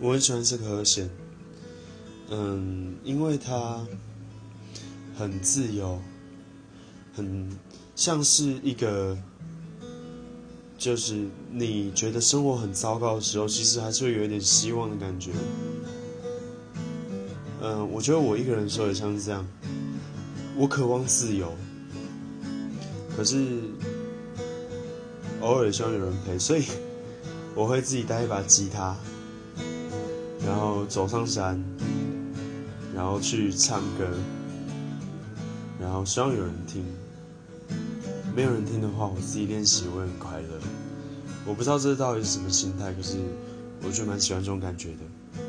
我很喜欢这个和弦，嗯，因为它很自由，很像是一个，就是你觉得生活很糟糕的时候，其实还是会有一点希望的感觉。嗯，我觉得我一个人的时候也像是这样，我渴望自由，可是偶尔希望有人陪，所以我会自己带一把吉他。然后走上山，然后去唱歌，然后希望有人听。没有人听的话，我自己练习我会很快乐。我不知道这到底是什么心态，可是我就蛮喜欢这种感觉的。